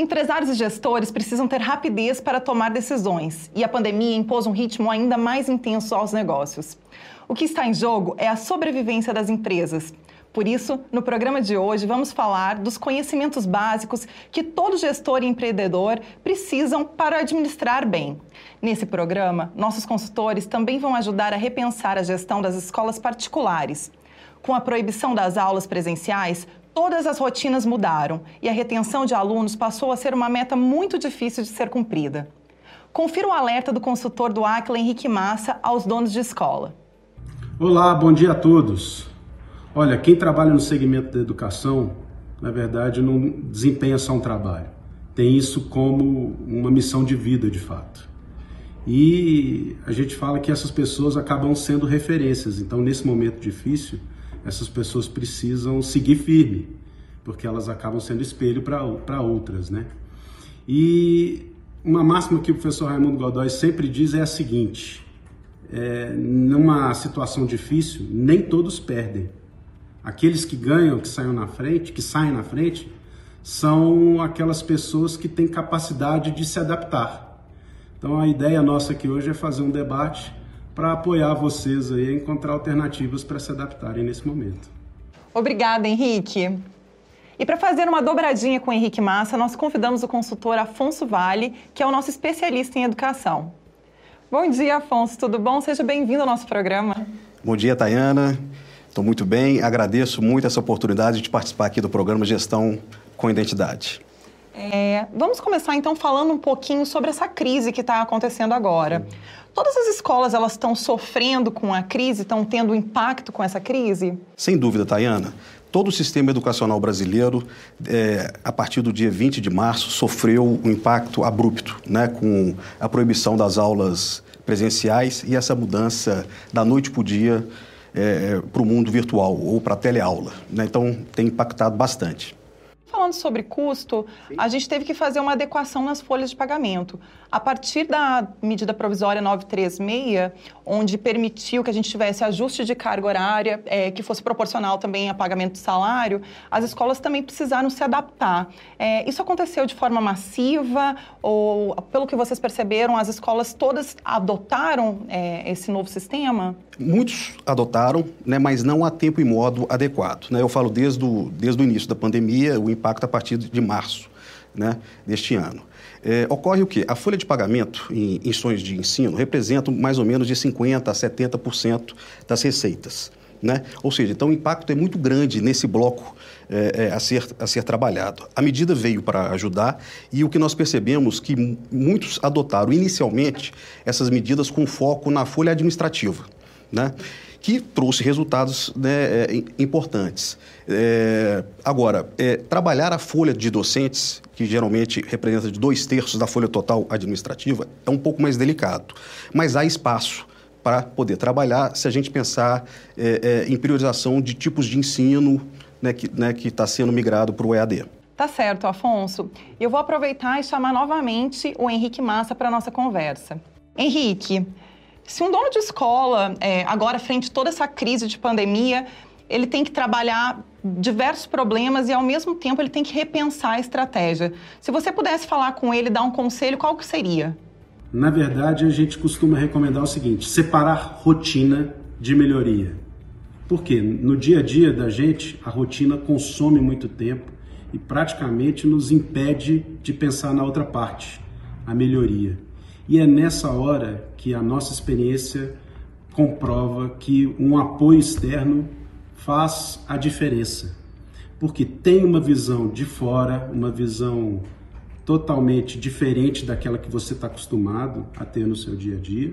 Empresários e gestores precisam ter rapidez para tomar decisões e a pandemia impôs um ritmo ainda mais intenso aos negócios. O que está em jogo é a sobrevivência das empresas. Por isso, no programa de hoje, vamos falar dos conhecimentos básicos que todo gestor e empreendedor precisam para administrar bem. Nesse programa, nossos consultores também vão ajudar a repensar a gestão das escolas particulares. Com a proibição das aulas presenciais, todas as rotinas mudaram e a retenção de alunos passou a ser uma meta muito difícil de ser cumprida. Confira o alerta do consultor do Aquila, Henrique Massa, aos donos de escola. Olá, bom dia a todos. Olha, quem trabalha no segmento da educação, na verdade, não desempenha só um trabalho. Tem isso como uma missão de vida, de fato. E a gente fala que essas pessoas acabam sendo referências. Então, nesse momento difícil, essas pessoas precisam seguir firme, porque elas acabam sendo espelho para outras, né? E uma máxima que o professor Raimundo Godoy sempre diz é a seguinte: é, numa situação difícil, nem todos perdem. Aqueles que ganham, que saem na frente, que saem na frente, são aquelas pessoas que têm capacidade de se adaptar. Então a ideia nossa aqui hoje é fazer um debate para apoiar vocês aí a encontrar alternativas para se adaptarem nesse momento. Obrigada, Henrique. E para fazer uma dobradinha com o Henrique Massa, nós convidamos o consultor Afonso Vale, que é o nosso especialista em educação. Bom dia, Afonso, tudo bom? Seja bem-vindo ao nosso programa. Bom dia, Tayana. Estou muito bem, agradeço muito essa oportunidade de participar aqui do programa Gestão com Identidade. É, vamos começar então falando um pouquinho sobre essa crise que está acontecendo agora. Todas as escolas elas estão sofrendo com a crise, estão tendo impacto com essa crise? Sem dúvida, Tayana. Todo o sistema educacional brasileiro, é, a partir do dia 20 de março, sofreu um impacto abrupto, né, com a proibição das aulas presenciais e essa mudança da noite para o dia é, para o mundo virtual ou para a teleaula. Né? Então, tem impactado bastante. Falando sobre custo, a gente teve que fazer uma adequação nas folhas de pagamento. A partir da medida provisória 936, onde permitiu que a gente tivesse ajuste de carga horária, é, que fosse proporcional também a pagamento de salário, as escolas também precisaram se adaptar. É, isso aconteceu de forma massiva ou, pelo que vocês perceberam, as escolas todas adotaram é, esse novo sistema? Muitos adotaram, né, mas não a tempo e modo adequado. Né? Eu falo desde o, desde o início da pandemia, o impacto a partir de março né, deste ano. É, ocorre o quê? A folha de pagamento em, sonhos de ensino representa mais ou menos de 50% a 70% das receitas. Né? Ou seja, então o impacto é muito grande nesse bloco é, é, a, ser, a ser trabalhado. A medida veio para ajudar e o que nós percebemos que muitos adotaram inicialmente essas medidas com foco na folha administrativa né? Que trouxe resultados né, é, importantes. É, agora, é, trabalhar a folha de docentes, que geralmente representa de dois terços da folha total administrativa, é um pouco mais delicado. Mas há espaço para poder trabalhar se a gente pensar é, é, em priorização de tipos de ensino né, que está né, tá sendo migrado para o EAD. Tá certo, Afonso. Eu vou aproveitar e chamar novamente o Henrique Massa para a nossa conversa. Henrique, se um dono de escola, é, agora frente a toda essa crise de pandemia, ele tem que trabalhar diversos problemas e, ao mesmo tempo, ele tem que repensar a estratégia. Se você pudesse falar com ele, dar um conselho, qual que seria? Na verdade, a gente costuma recomendar o seguinte: separar rotina de melhoria. Por quê? No dia a dia da gente, a rotina consome muito tempo e praticamente nos impede de pensar na outra parte, a melhoria. E é nessa hora que a nossa experiência comprova que um apoio externo faz a diferença. Porque tem uma visão de fora, uma visão totalmente diferente daquela que você está acostumado a ter no seu dia a dia.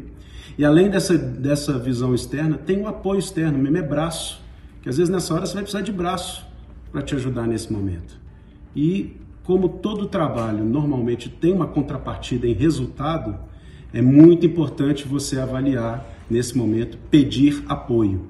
E além dessa, dessa visão externa, tem um apoio externo, mesmo é braço. Que às vezes nessa hora você vai precisar de braço para te ajudar nesse momento. E como todo trabalho normalmente tem uma contrapartida em resultado, é muito importante você avaliar nesse momento, pedir apoio.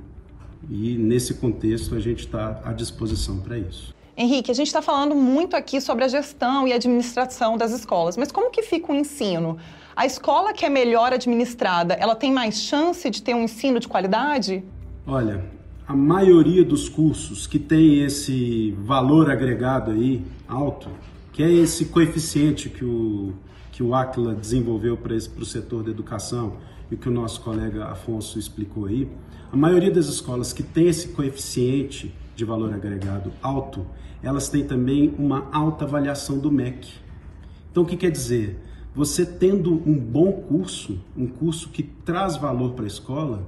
E nesse contexto a gente está à disposição para isso. Henrique, a gente está falando muito aqui sobre a gestão e administração das escolas, mas como que fica o ensino? A escola que é melhor administrada, ela tem mais chance de ter um ensino de qualidade? Olha, a maioria dos cursos que tem esse valor agregado aí alto, que é esse coeficiente que o, que o Aquila desenvolveu para o setor da educação e que o nosso colega Afonso explicou aí, a maioria das escolas que tem esse coeficiente de valor agregado alto, elas têm também uma alta avaliação do MEC. Então, o que quer dizer? Você tendo um bom curso, um curso que traz valor para a escola,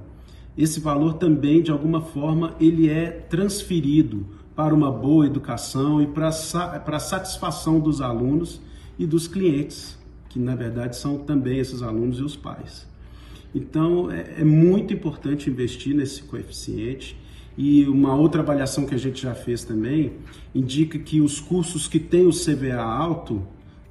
esse valor também, de alguma forma, ele é transferido para uma boa educação e para a satisfação dos alunos e dos clientes, que na verdade são também esses alunos e os pais. Então, é, é muito importante investir nesse coeficiente. E uma outra avaliação que a gente já fez também indica que os cursos que têm o CVA alto,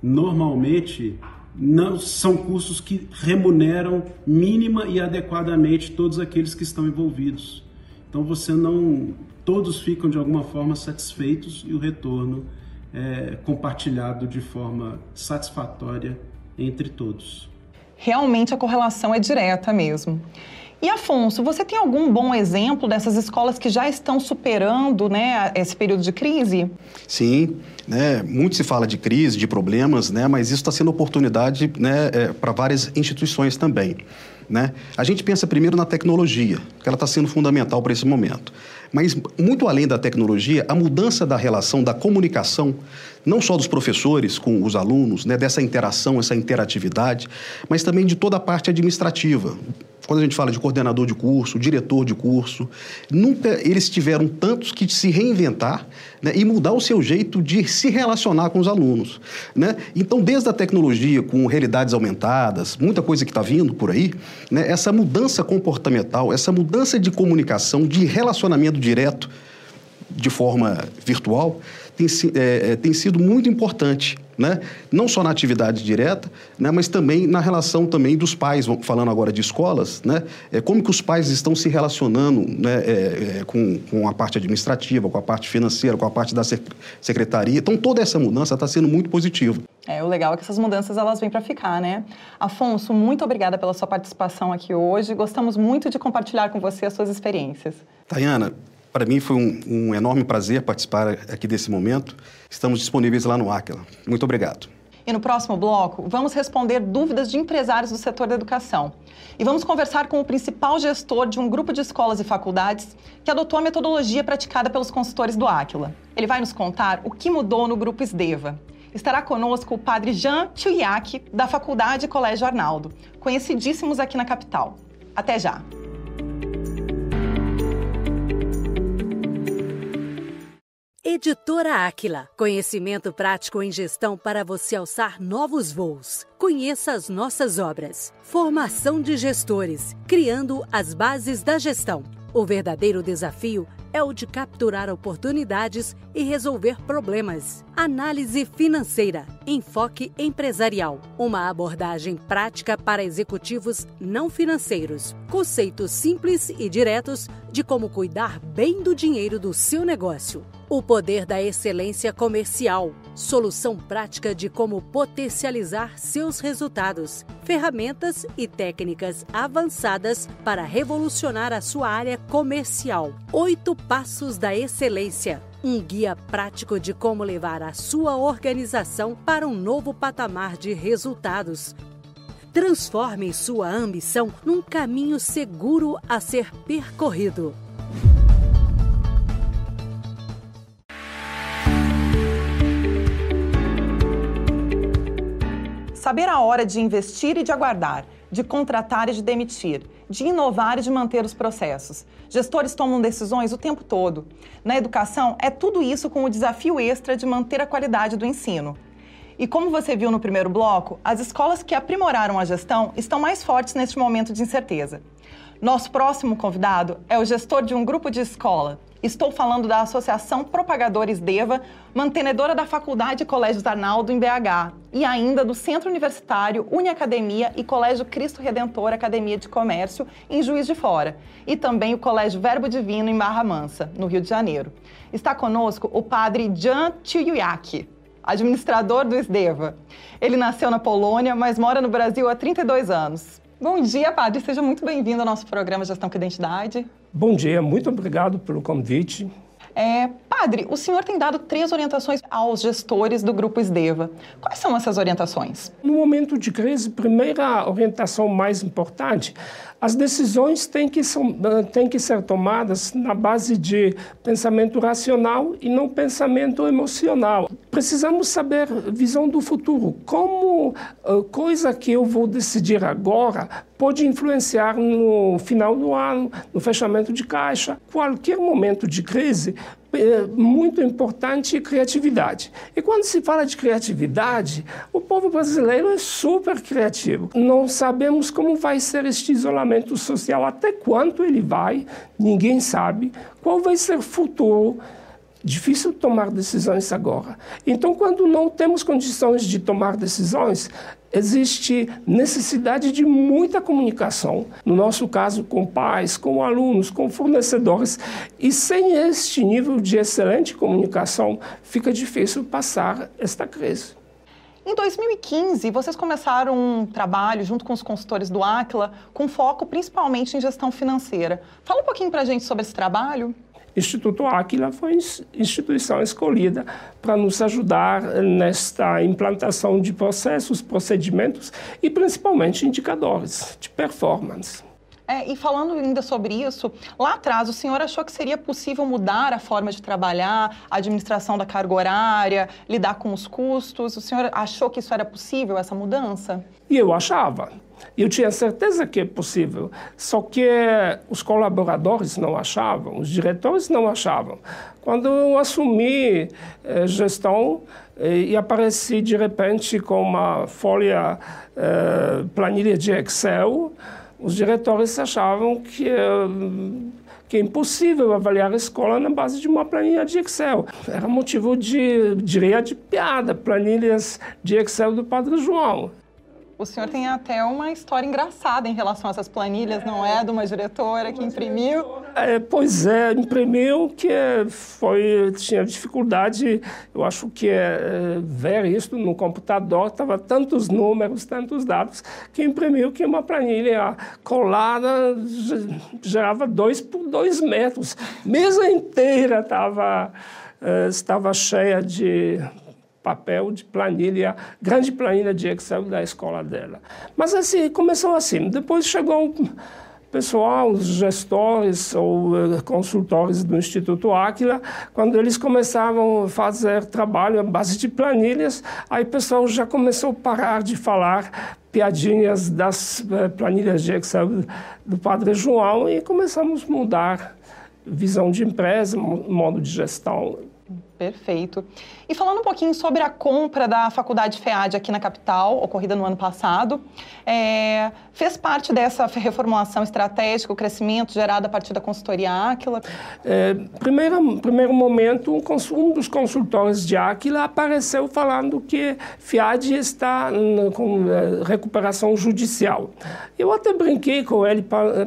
normalmente não são cursos que remuneram mínima e adequadamente todos aqueles que estão envolvidos. Então você não todos ficam de alguma forma satisfeitos e o retorno é compartilhado de forma satisfatória entre todos. Realmente a correlação é direta mesmo. E Afonso, você tem algum bom exemplo dessas escolas que já estão superando né, esse período de crise? Sim, né, muito se fala de crise, de problemas, né, mas isso está sendo oportunidade né, é, para várias instituições também. Né? A gente pensa primeiro na tecnologia, que ela está sendo fundamental para esse momento. Mas, muito além da tecnologia, a mudança da relação, da comunicação, não só dos professores com os alunos, né, dessa interação, essa interatividade, mas também de toda a parte administrativa, quando a gente fala de coordenador de curso, diretor de curso, nunca eles tiveram tantos que se reinventar né, e mudar o seu jeito de se relacionar com os alunos. Né? Então, desde a tecnologia com realidades aumentadas, muita coisa que está vindo por aí, né, essa mudança comportamental, essa mudança de comunicação, de relacionamento direto de forma virtual, tem, é, é, tem sido muito importante, né? não só na atividade direta, né? mas também na relação também dos pais, falando agora de escolas, né? é, como que os pais estão se relacionando né? É, é, com, com a parte administrativa, com a parte financeira, com a parte da secretaria. Então, toda essa mudança está sendo muito positiva. É, o legal é que essas mudanças elas vêm para ficar, né? Afonso, muito obrigada pela sua participação aqui hoje. Gostamos muito de compartilhar com você as suas experiências. Tayana, para mim foi um, um, enorme prazer participar aqui desse momento. Estamos disponíveis lá no Aquila. Muito obrigado. E no próximo bloco, vamos responder dúvidas de empresários do setor da educação. E vamos conversar com o principal gestor de um grupo de escolas e faculdades que adotou a metodologia praticada pelos consultores do Aquila. Ele vai nos contar o que mudou no grupo SDEVA. Estará conosco o padre Jean Chuyak, da Faculdade Colégio Arnaldo, conhecidíssimos aqui na capital. Até já! Editora Áquila. Conhecimento prático em gestão para você alçar novos voos. Conheça as nossas obras. Formação de gestores, criando as bases da gestão. O verdadeiro desafio é o de capturar oportunidades e resolver problemas. Análise financeira, enfoque empresarial, uma abordagem prática para executivos não financeiros. Conceitos simples e diretos de como cuidar bem do dinheiro do seu negócio. O poder da excelência comercial. Solução prática de como potencializar seus resultados. Ferramentas e técnicas avançadas para revolucionar a sua área comercial. Oito Passos da Excelência. Um guia prático de como levar a sua organização para um novo patamar de resultados. Transforme sua ambição num caminho seguro a ser percorrido. Saber a hora de investir e de aguardar, de contratar e de demitir, de inovar e de manter os processos. Gestores tomam decisões o tempo todo. Na educação, é tudo isso com o desafio extra de manter a qualidade do ensino. E como você viu no primeiro bloco, as escolas que aprimoraram a gestão estão mais fortes neste momento de incerteza. Nosso próximo convidado é o gestor de um grupo de escola, Estou falando da Associação Propagadores Deva, mantenedora da Faculdade Colégios Arnaldo em BH, e ainda do Centro Universitário Uniacademia e Colégio Cristo Redentor Academia de Comércio em Juiz de Fora, e também o Colégio Verbo Divino em Barra Mansa, no Rio de Janeiro. Está conosco o padre Jan Tiyuyaki, administrador do SDEVA. Ele nasceu na Polônia, mas mora no Brasil há 32 anos. Bom dia, padre. Seja muito bem-vindo ao nosso programa Gestão com Identidade. Bom dia, muito obrigado pelo convite. É, padre, o senhor tem dado três orientações aos gestores do Grupo Esdeva. Quais são essas orientações? No momento de crise, primeira orientação mais importante, as decisões têm que, são, têm que ser tomadas na base de pensamento racional e não pensamento emocional. Precisamos saber visão do futuro. Como uh, coisa que eu vou decidir agora pode influenciar no final do ano, no fechamento de caixa. Qualquer momento de crise é muito importante criatividade. E quando se fala de criatividade, o povo brasileiro é super criativo. Não sabemos como vai ser este isolamento social, até quanto ele vai, ninguém sabe. Qual vai ser o futuro Difícil tomar decisões agora. Então, quando não temos condições de tomar decisões, existe necessidade de muita comunicação. No nosso caso, com pais, com alunos, com fornecedores. E sem este nível de excelente comunicação, fica difícil passar esta crise. Em 2015, vocês começaram um trabalho junto com os consultores do Aquila, com foco principalmente em gestão financeira. Fala um pouquinho para a gente sobre esse trabalho. Instituto Aquila foi instituição escolhida para nos ajudar nesta implantação de processos, procedimentos e principalmente indicadores de performance. É, e falando ainda sobre isso, lá atrás o senhor achou que seria possível mudar a forma de trabalhar, a administração da carga horária, lidar com os custos? O senhor achou que isso era possível, essa mudança? E eu achava. Eu tinha certeza que é possível, só que os colaboradores não achavam, os diretores não achavam. Quando eu assumi eh, gestão eh, e apareci de repente com uma folha, eh, planilha de Excel, os diretores achavam que, que é impossível avaliar a escola na base de uma planilha de Excel. Era motivo de, diria, de piada, planilhas de Excel do Padre João. O senhor tem até uma história engraçada em relação a essas planilhas, não é? De uma diretora que imprimiu. É, pois é, imprimiu que foi tinha dificuldade, eu acho que é, ver isso no computador, estava tantos números, tantos dados, que imprimiu que uma planilha colada gerava dois por dois metros. Mesa inteira estava é, estava cheia de papel de planilha, grande planilha de Excel da escola dela. Mas assim, começou assim. Depois chegou o pessoal, os gestores ou uh, consultores do Instituto Áquila, quando eles começavam a fazer trabalho à base de planilhas, aí o pessoal já começou a parar de falar piadinhas das uh, planilhas de Excel do Padre João e começamos a mudar visão de empresa, modo de gestão. Perfeito. E falando um pouquinho sobre a compra da Faculdade FEAD aqui na capital, ocorrida no ano passado, é, fez parte dessa reformulação estratégica, o crescimento gerado a partir da consultoria Aquila? É, primeiro, primeiro momento, um, dos consultores de Aquila apareceu falando que FEAD está com é, recuperação judicial. Eu até brinquei com ele,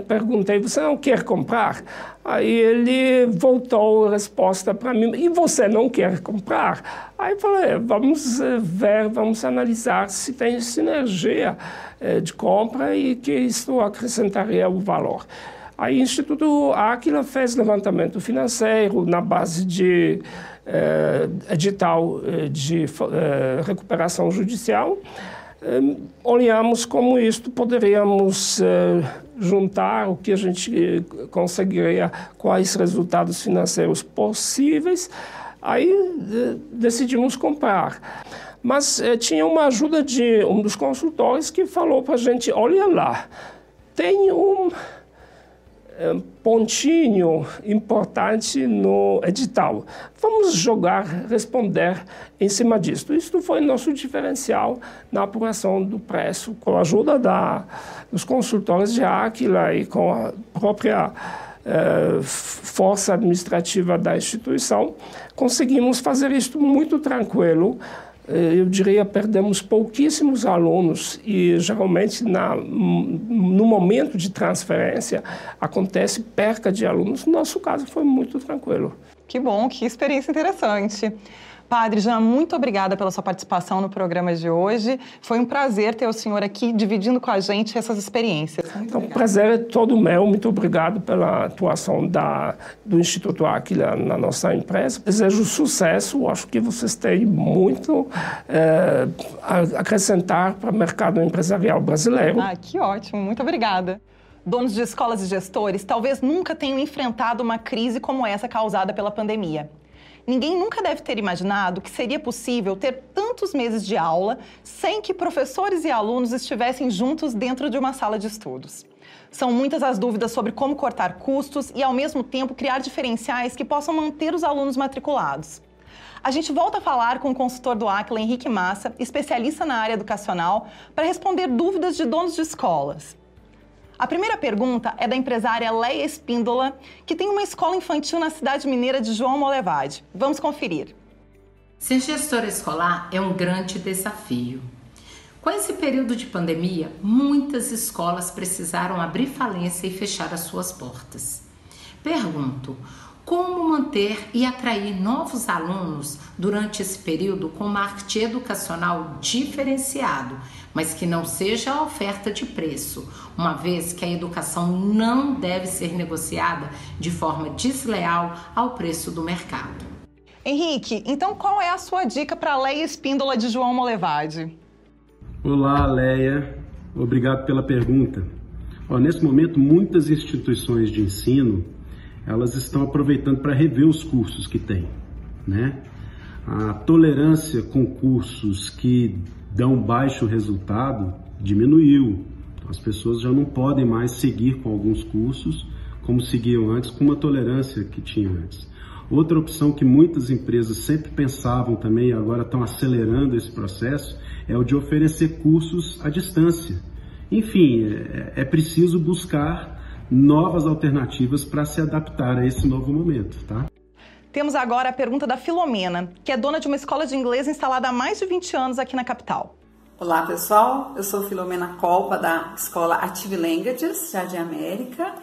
perguntei, você não quer comprar? Aí ele voltou a resposta para mim, e você não quer comprar? Aí eu falei, é, vamos eh, ver, vamos analisar se tem sinergia eh, de compra e que isso acrescentaria o valor. Aí o Instituto Aquila fez levantamento financeiro na base de eh, edital de recuperação judicial. olhamos como isto poderíamos juntar o que a gente conseguiria, quais resultados financeiros possíveis, aí eh, decidimos comprar. Mas eh, tinha uma ajuda de um dos consultores que falou para a gente: olha lá, tem um pontinho importante no edital. Vamos jogar, responder em cima disso. Isso foi nosso diferencial na apuração do preço, com a ajuda da, dos consultores de Aquila e com a própria eh, força administrativa da instituição, conseguimos fazer isso muito tranquilo eu diria, perdemos pouquíssimos alunos e geralmente na, no momento de transferência acontece perca de alunos. No nosso caso foi muito tranquilo. Que bom, que experiência interessante. Padre Jean, muito obrigada pela sua participação no programa de hoje. Foi um prazer ter o senhor aqui dividindo com a gente essas experiências. então, o prazer é todo meu. Muito obrigado pela atuação da, do Instituto Aquila na nossa empresa. Desejo sucesso. Acho que vocês têm muito é, a acrescentar para o mercado empresarial brasileiro. Ah, que ótimo. Muito obrigada donos de escolas e gestores talvez nunca tenham enfrentado uma crise como essa causada pela pandemia. Ninguém nunca deve ter imaginado que seria possível ter tantos meses de aula sem que professores e alunos estivessem juntos dentro de uma sala de estudos. São muitas as dúvidas sobre como cortar custos e, ao mesmo tempo, criar diferenciais que possam manter os alunos matriculados. A gente volta a falar com o consultor do Aquila, Henrique Massa, especialista na área educacional, para responder dúvidas de donos de escolas. A primeira pergunta é da empresária Leia Espíndola, que tem uma escola infantil na cidade mineira de João Molevade. Vamos conferir. Ser gestora escolar é um grande desafio. Com esse período de pandemia, muitas escolas precisaram abrir falência e fechar as suas portas. Pergunto: como manter e atrair novos alunos durante esse período com marketing educacional diferenciado, mas que não seja a oferta de preço, uma vez que a educação não deve ser negociada de forma desleal ao preço do mercado. Henrique, então qual é a sua dica para a Leia Espíndola de João Molevade? Olá, Leia. Obrigado pela pergunta. Ó, nesse momento, muitas instituições de ensino elas estão aproveitando para rever os cursos que têm, né? A tolerância com cursos que dão baixo resultado diminuiu. As pessoas já não podem mais seguir com alguns cursos como seguiam antes, com uma tolerância que tinham antes. Outra opção que muitas empresas sempre pensavam também e agora estão acelerando esse processo é o de oferecer cursos à distância. Enfim, é, é preciso buscar novas alternativas para se adaptar a esse novo momento, tá? Temos agora a pergunta da Filomena, que é dona de uma escola de inglês instalada há mais de 20 anos aqui na capital. Olá pessoal, eu sou Filomena Colpa da escola Active Languages, Jardim América,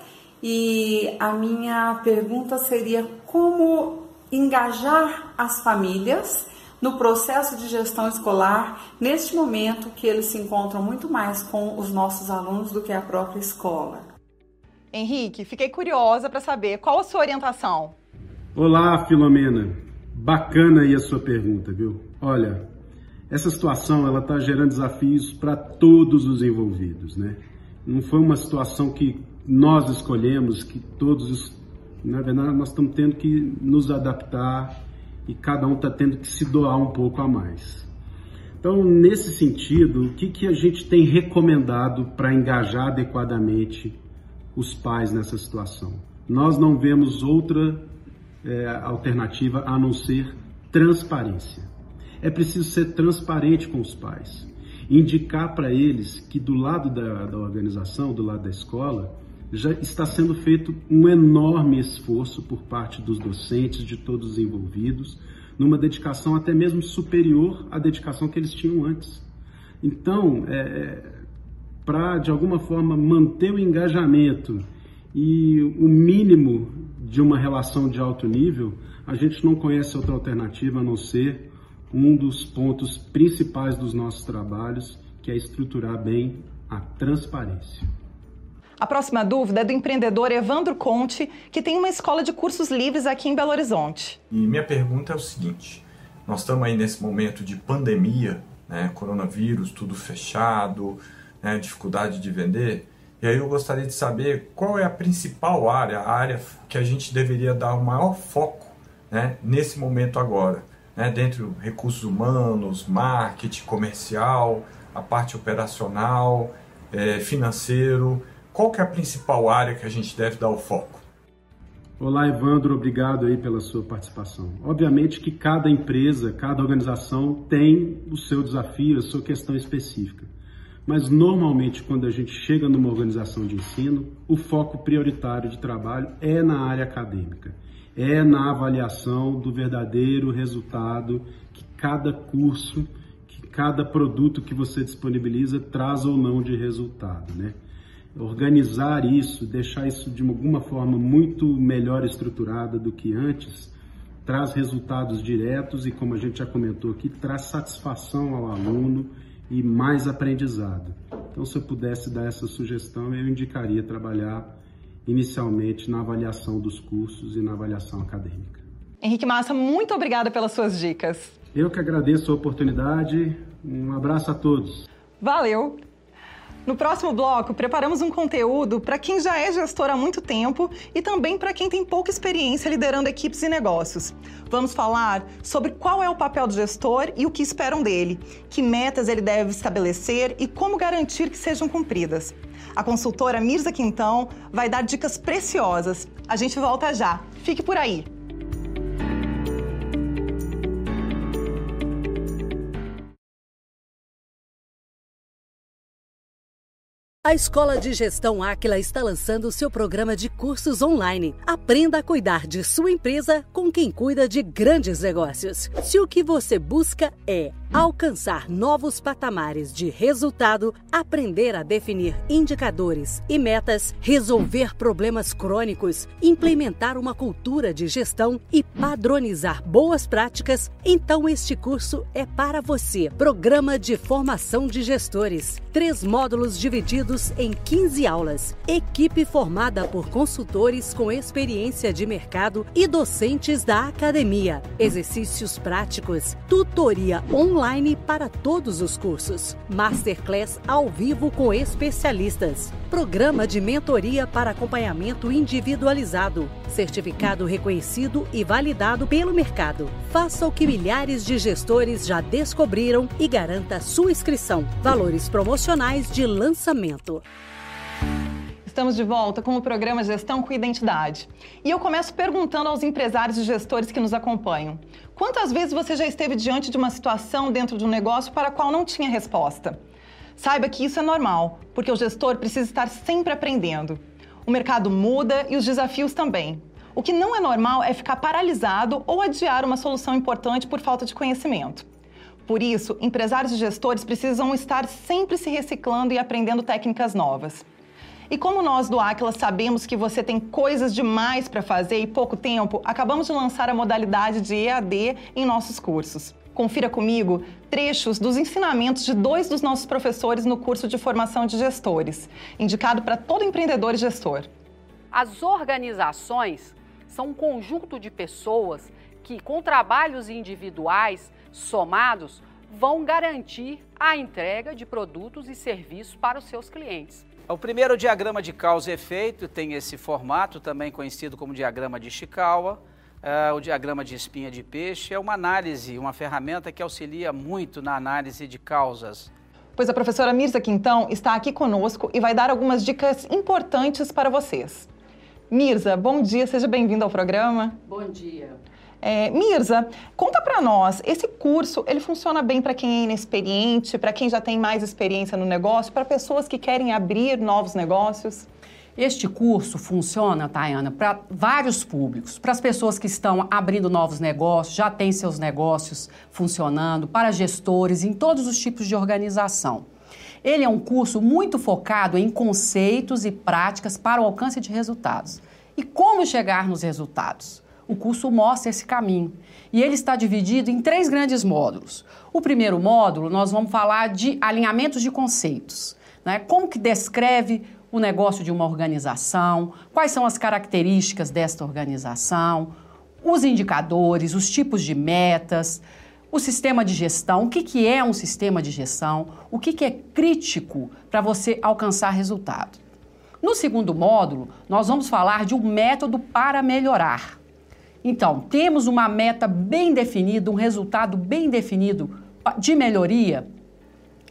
e a minha pergunta seria como engajar as famílias no processo de gestão escolar neste momento que eles se encontram muito mais com os nossos alunos do que a própria escola. Henrique, fiquei curiosa para saber qual a sua orientação. Olá, Filomena. Bacana aí a sua pergunta, viu? Olha, essa situação ela está gerando desafios para todos os envolvidos, né? Não foi uma situação que nós escolhemos, que todos, na verdade, nós estamos tendo que nos adaptar e cada um está tendo que se doar um pouco a mais. Então, nesse sentido, o que, que a gente tem recomendado para engajar adequadamente os pais nessa situação. Nós não vemos outra é, alternativa a não ser transparência. É preciso ser transparente com os pais, indicar para eles que do lado da, da organização, do lado da escola, já está sendo feito um enorme esforço por parte dos docentes, de todos os envolvidos, numa dedicação até mesmo superior à dedicação que eles tinham antes. Então, é, é para, de alguma forma, manter o engajamento e o mínimo de uma relação de alto nível, a gente não conhece outra alternativa a não ser um dos pontos principais dos nossos trabalhos, que é estruturar bem a transparência. A próxima dúvida é do empreendedor Evandro Conte, que tem uma escola de cursos livres aqui em Belo Horizonte. E minha pergunta é o seguinte: nós estamos aí nesse momento de pandemia, né, coronavírus, tudo fechado, né, dificuldade de vender. E aí eu gostaria de saber qual é a principal área, a área que a gente deveria dar o maior foco né, nesse momento agora, né, dentro recursos humanos, marketing, comercial, a parte operacional, é, financeiro. Qual que é a principal área que a gente deve dar o foco? Olá, Evandro, obrigado aí pela sua participação. Obviamente que cada empresa, cada organização tem o seu desafio, a sua questão específica. Mas normalmente, quando a gente chega numa organização de ensino, o foco prioritário de trabalho é na área acadêmica, é na avaliação do verdadeiro resultado que cada curso, que cada produto que você disponibiliza traz ou não de resultado, né? Organizar isso, deixar isso de alguma forma muito melhor estruturada do que antes, traz resultados diretos e, como a gente já comentou aqui, traz satisfação ao aluno e mais aprendizado. Então, se eu pudesse dar essa sugestão, eu indicaria trabalhar inicialmente na avaliação dos cursos e na avaliação acadêmica. Henrique Massa, muito obrigada pelas suas dicas. Eu que agradeço a oportunidade. Um abraço a todos. Valeu! No próximo bloco, preparamos um conteúdo para quem já é gestor há muito tempo e também para quem tem pouca experiência liderando equipes e negócios. Vamos falar sobre qual é o papel do gestor e o que esperam dele, que metas ele deve estabelecer e como garantir que sejam cumpridas. A consultora Mirza Quintão vai dar dicas preciosas. A gente volta já. Fique por aí. A Escola de Gestão Áquila está lançando seu programa de cursos online. Aprenda a cuidar de sua empresa com quem cuida de grandes negócios. Se o que você busca é alcançar novos patamares de resultado, aprender a definir indicadores e metas, resolver problemas crônicos, implementar uma cultura de gestão e padronizar boas práticas, então este curso é para você. Programa de Formação de Gestores. Três módulos divididos em 15 aulas. Equipe formada por consultores com experiência de mercado e docentes da academia. Exercícios práticos, tutoria online para todos os cursos, masterclass ao vivo com especialistas, programa de mentoria para acompanhamento individualizado, certificado reconhecido e validado pelo mercado. Faça o que milhares de gestores já descobriram e garanta sua inscrição. Valores promocionais de lançamento. Estamos de volta com o programa Gestão com Identidade. E eu começo perguntando aos empresários e gestores que nos acompanham: quantas vezes você já esteve diante de uma situação dentro de um negócio para a qual não tinha resposta? Saiba que isso é normal, porque o gestor precisa estar sempre aprendendo. O mercado muda e os desafios também. O que não é normal é ficar paralisado ou adiar uma solução importante por falta de conhecimento. Por isso, empresários e gestores precisam estar sempre se reciclando e aprendendo técnicas novas. E como nós do Aquila sabemos que você tem coisas demais para fazer e pouco tempo, acabamos de lançar a modalidade de EAD em nossos cursos. Confira comigo trechos dos ensinamentos de dois dos nossos professores no curso de formação de gestores, indicado para todo empreendedor e gestor. As organizações são um conjunto de pessoas que, com trabalhos individuais somados, vão garantir a entrega de produtos e serviços para os seus clientes. O primeiro diagrama de causa e efeito tem esse formato, também conhecido como diagrama de Ishikawa. Uh, o diagrama de espinha de peixe é uma análise, uma ferramenta que auxilia muito na análise de causas. Pois a professora Mirza Quintão está aqui conosco e vai dar algumas dicas importantes para vocês. Mirza, bom dia, seja bem-vinda ao programa. Bom dia. É, Mirza, conta para nós, esse curso, ele funciona bem para quem é inexperiente, para quem já tem mais experiência no negócio, para pessoas que querem abrir novos negócios? Este curso funciona, Tayana, para vários públicos. Para as pessoas que estão abrindo novos negócios, já têm seus negócios funcionando, para gestores, em todos os tipos de organização. Ele é um curso muito focado em conceitos e práticas para o alcance de resultados. E como chegar nos resultados? O curso mostra esse caminho. E ele está dividido em três grandes módulos. O primeiro módulo, nós vamos falar de alinhamentos de conceitos. Né? Como que descreve o negócio de uma organização, quais são as características desta organização, os indicadores, os tipos de metas, o sistema de gestão, o que, que é um sistema de gestão, o que, que é crítico para você alcançar resultado. No segundo módulo, nós vamos falar de um método para melhorar. Então, temos uma meta bem definida, um resultado bem definido de melhoria.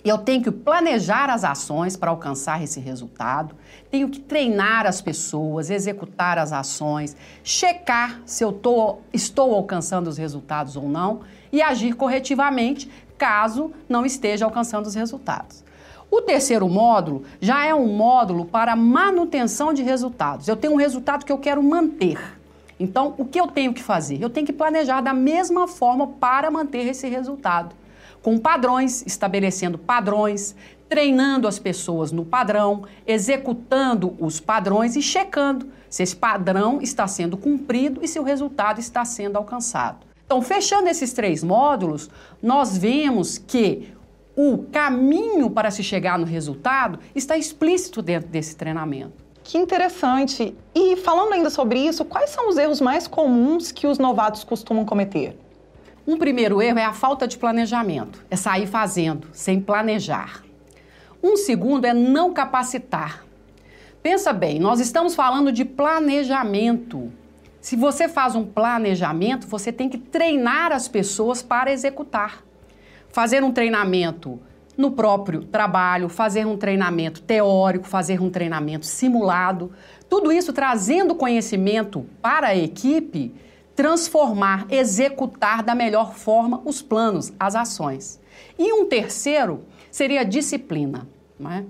Eu tenho que planejar as ações para alcançar esse resultado, tenho que treinar as pessoas, executar as ações, checar se eu tô, estou alcançando os resultados ou não e agir corretivamente caso não esteja alcançando os resultados. O terceiro módulo já é um módulo para manutenção de resultados. Eu tenho um resultado que eu quero manter. Então, o que eu tenho que fazer? Eu tenho que planejar da mesma forma para manter esse resultado. Com padrões, estabelecendo padrões, treinando as pessoas no padrão, executando os padrões e checando se esse padrão está sendo cumprido e se o resultado está sendo alcançado. Então, fechando esses três módulos, nós vemos que o caminho para se chegar no resultado está explícito dentro desse treinamento. Que interessante. E falando ainda sobre isso, quais são os erros mais comuns que os novatos costumam cometer? Um primeiro erro é a falta de planejamento, é sair fazendo, sem planejar. Um segundo é não capacitar. Pensa bem, nós estamos falando de planejamento. Se você faz um planejamento, você tem que treinar as pessoas para executar. Fazer um treinamento no próprio trabalho, fazer um treinamento teórico, fazer um treinamento simulado, tudo isso trazendo conhecimento para a equipe, transformar, executar da melhor forma os planos, as ações. E um terceiro seria disciplina. É?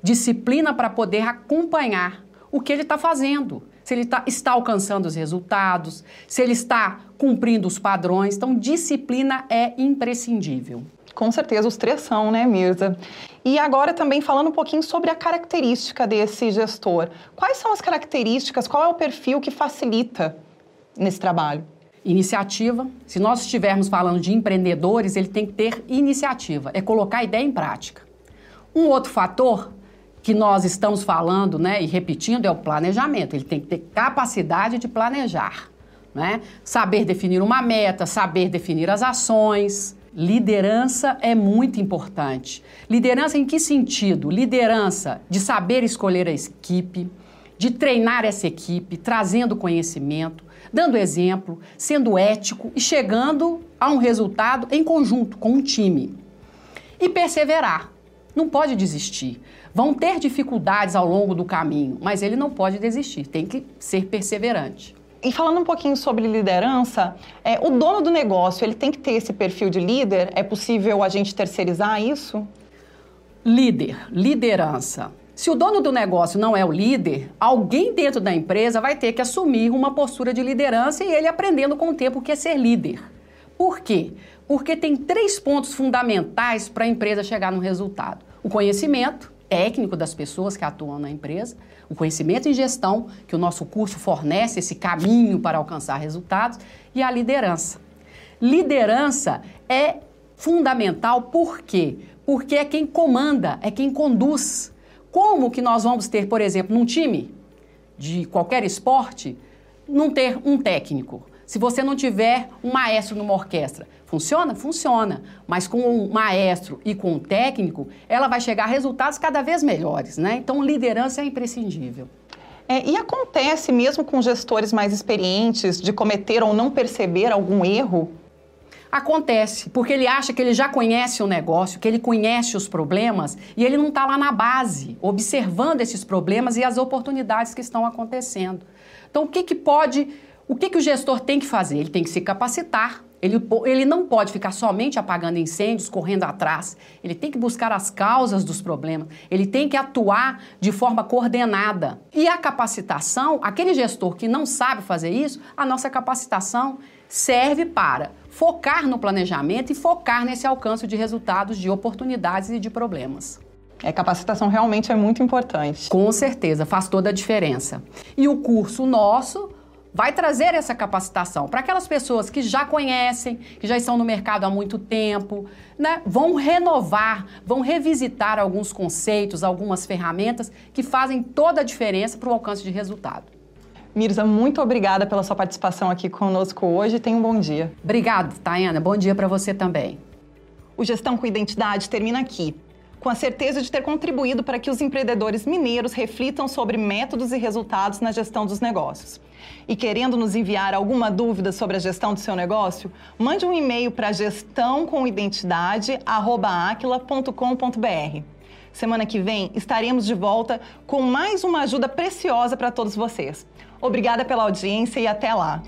Disciplina para poder acompanhar o que ele está fazendo se ele tá, está alcançando os resultados, se ele está cumprindo os padrões. Então, disciplina é imprescindível. Com certeza, os três são, né, Mirza? E agora também falando um pouquinho sobre a característica desse gestor. Quais são as características, qual é o perfil que facilita nesse trabalho? Iniciativa. Se nós estivermos falando de empreendedores, ele tem que ter iniciativa, é colocar a ideia em prática. Um outro fator que nós estamos falando né, e repetindo é o planejamento. Ele tem que ter capacidade de planejar, né? saber definir uma meta, saber definir as ações. Liderança é muito importante. Liderança em que sentido? Liderança de saber escolher a equipe, de treinar essa equipe, trazendo conhecimento, dando exemplo, sendo ético e chegando a um resultado em conjunto com um time. E perseverar. Não pode desistir. Vão ter dificuldades ao longo do caminho, mas ele não pode desistir, tem que ser perseverante. E falando um pouquinho sobre liderança, é, o dono do negócio, ele tem que ter esse perfil de líder? É possível a gente terceirizar isso? Líder, liderança. Se o dono do negócio não é o líder, alguém dentro da empresa vai ter que assumir uma postura de liderança e ele aprendendo com o tempo o que é ser líder. Por quê? Porque tem três pontos fundamentais para a empresa chegar no resultado: o conhecimento, técnico das pessoas que atuam na empresa, o conhecimento em gestão, que o nosso curso fornece esse caminho para alcançar resultados, e a liderança. Liderança é fundamental por quê? Porque é quem comanda, é quem conduz. Como que nós vamos ter, por exemplo, num time de qualquer esporte, não ter um técnico? Se você não tiver um maestro numa orquestra, funciona? Funciona. Mas com um maestro e com um técnico, ela vai chegar a resultados cada vez melhores, né? Então, liderança é imprescindível. É, e acontece mesmo com gestores mais experientes de cometer ou não perceber algum erro? Acontece, porque ele acha que ele já conhece o negócio, que ele conhece os problemas e ele não está lá na base, observando esses problemas e as oportunidades que estão acontecendo. Então, o que, que pode o que, que o gestor tem que fazer? Ele tem que se capacitar. Ele, ele não pode ficar somente apagando incêndios, correndo atrás. Ele tem que buscar as causas dos problemas. Ele tem que atuar de forma coordenada. E a capacitação, aquele gestor que não sabe fazer isso, a nossa capacitação serve para focar no planejamento e focar nesse alcance de resultados, de oportunidades e de problemas. É, capacitação realmente é muito importante. Com certeza, faz toda a diferença. E o curso nosso vai trazer essa capacitação para aquelas pessoas que já conhecem, que já estão no mercado há muito tempo, né? Vão renovar, vão revisitar alguns conceitos, algumas ferramentas que fazem toda a diferença para o alcance de resultado. Mirza, muito obrigada pela sua participação aqui conosco hoje. Tenha um bom dia. Obrigada, Tayana. Bom dia para você também. O Gestão com Identidade termina aqui com a certeza de ter contribuído para que os empreendedores mineiros reflitam sobre métodos e resultados na gestão dos negócios. E querendo nos enviar alguma dúvida sobre a gestão do seu negócio, mande um e-mail para gestãocomitentidade@aquila.com.br. Semana que vem estaremos de volta com mais uma ajuda preciosa para todos vocês. Obrigada pela audiência e até lá.